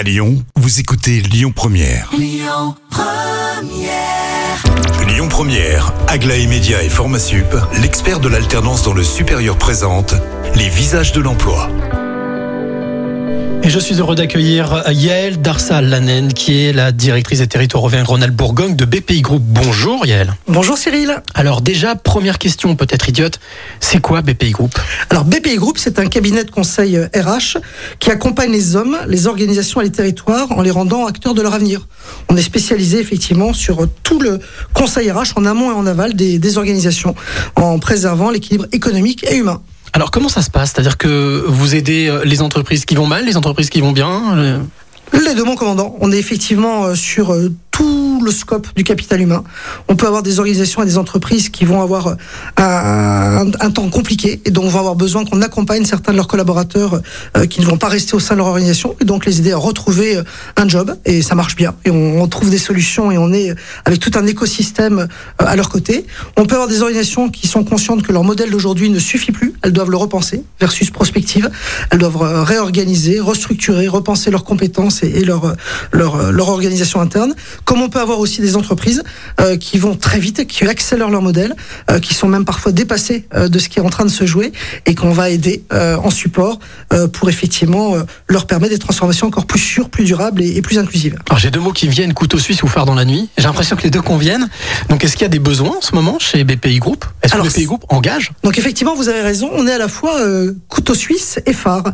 À Lyon, vous écoutez Lyon Première. Lyon Première, Aglaé Média et Formasup, l'expert de l'alternance dans le supérieur présente les visages de l'emploi. Et je suis heureux d'accueillir Yael Darsal-Lanen, qui est la directrice des territoires Auvergne-Rhône-Alpes-Bourgogne de BPI Group. Bonjour Yael. Bonjour Cyril. Alors déjà, première question peut-être idiote, c'est quoi BPI Group? Alors BPI Group, c'est un cabinet de conseil euh, RH qui accompagne les hommes, les organisations et les territoires en les rendant acteurs de leur avenir. On est spécialisé effectivement sur euh, tout le conseil RH en amont et en aval des, des organisations en préservant l'équilibre économique et humain. Alors comment ça se passe? C'est-à-dire que vous aidez euh, les entreprises qui vont mal, les entreprises qui vont bien euh, Les deux, mon commandant. On est effectivement euh, sur euh, le scope du capital humain. On peut avoir des organisations et des entreprises qui vont avoir euh, un, temps compliqué et donc vont avoir besoin qu'on accompagne certains de leurs collaborateurs euh, qui ne vont pas rester au sein de leur organisation et donc les aider à retrouver euh, un job et ça marche bien et on, trouve des solutions et on est avec tout un écosystème à leur côté. On peut avoir des organisations qui sont conscientes que leur modèle d'aujourd'hui ne suffit plus, elles doivent le repenser versus prospective, elles doivent réorganiser, restructurer, repenser leurs compétences et, leur, leur organisation interne. Comme on peut avoir aussi des entreprises euh, qui vont très vite, qui accélèrent leur modèle, euh, qui sont même parfois dépassées euh, de ce qui est en train de se jouer et qu'on va aider en support pour effectivement leur permettre des transformations encore plus sûres, plus durables et, et plus inclusives. Alors j'ai deux mots qui viennent, couteau suisse ou phare dans la nuit. J'ai l'impression que les deux conviennent. Donc est-ce qu'il y a des besoins en ce moment chez BPI Group? Est-ce que BPI Group engage? Donc effectivement, vous avez raison, on est à la fois couteau suisse et phare.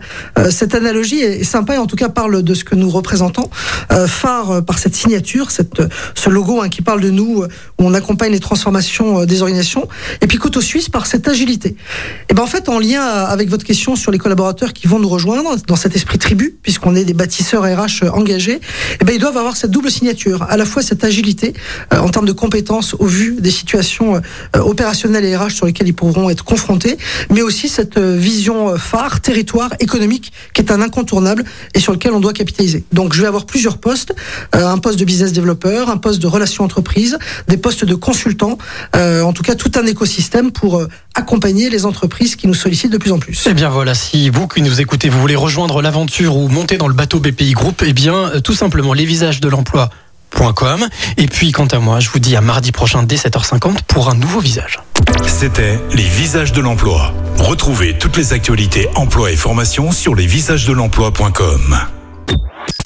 Cette analogie est sympa et en tout cas parle de ce que nous représentons. Euh, phare euh, par cette signature, cette, euh, ce logo hein, qui parle de nous, où on accompagne les transformations des organisations. Et puis couteau suisse par cette agilité. Et ben en fait, en lien avec votre question sur les collaborateurs qui vont nous rejoindre dans cet esprit tribu, puisqu'on est des bâtisseurs RH engagés, et ben ils doivent avoir cette double signature, à la fois cette agilité euh, en termes de compétences au vu des situations euh, opérationnelles et RH sur lesquelles ils pourront être confrontés, mais aussi cette euh, vision phare, territoire, économique, qui est un incontournable et sur lequel on doit capitaliser. Donc je vais avoir plusieurs postes, euh, un poste de business développeur, un poste de relations entreprises, des postes de consultants, euh, en tout cas tout un écosystème pour euh, accompagner les entreprises qui nous sollicitent de plus en plus. Eh bien voilà, si vous qui nous écoutez, vous voulez rejoindre l'aventure ou monter dans le bateau BPI Group, eh bien euh, tout simplement les visages de l'emploi.com. Et puis quant à moi, je vous dis à mardi prochain dès 7h50 pour un nouveau visage. C'était les visages de l'emploi. Retrouvez toutes les actualités emploi et formation sur lesvisagesdelemploi.com.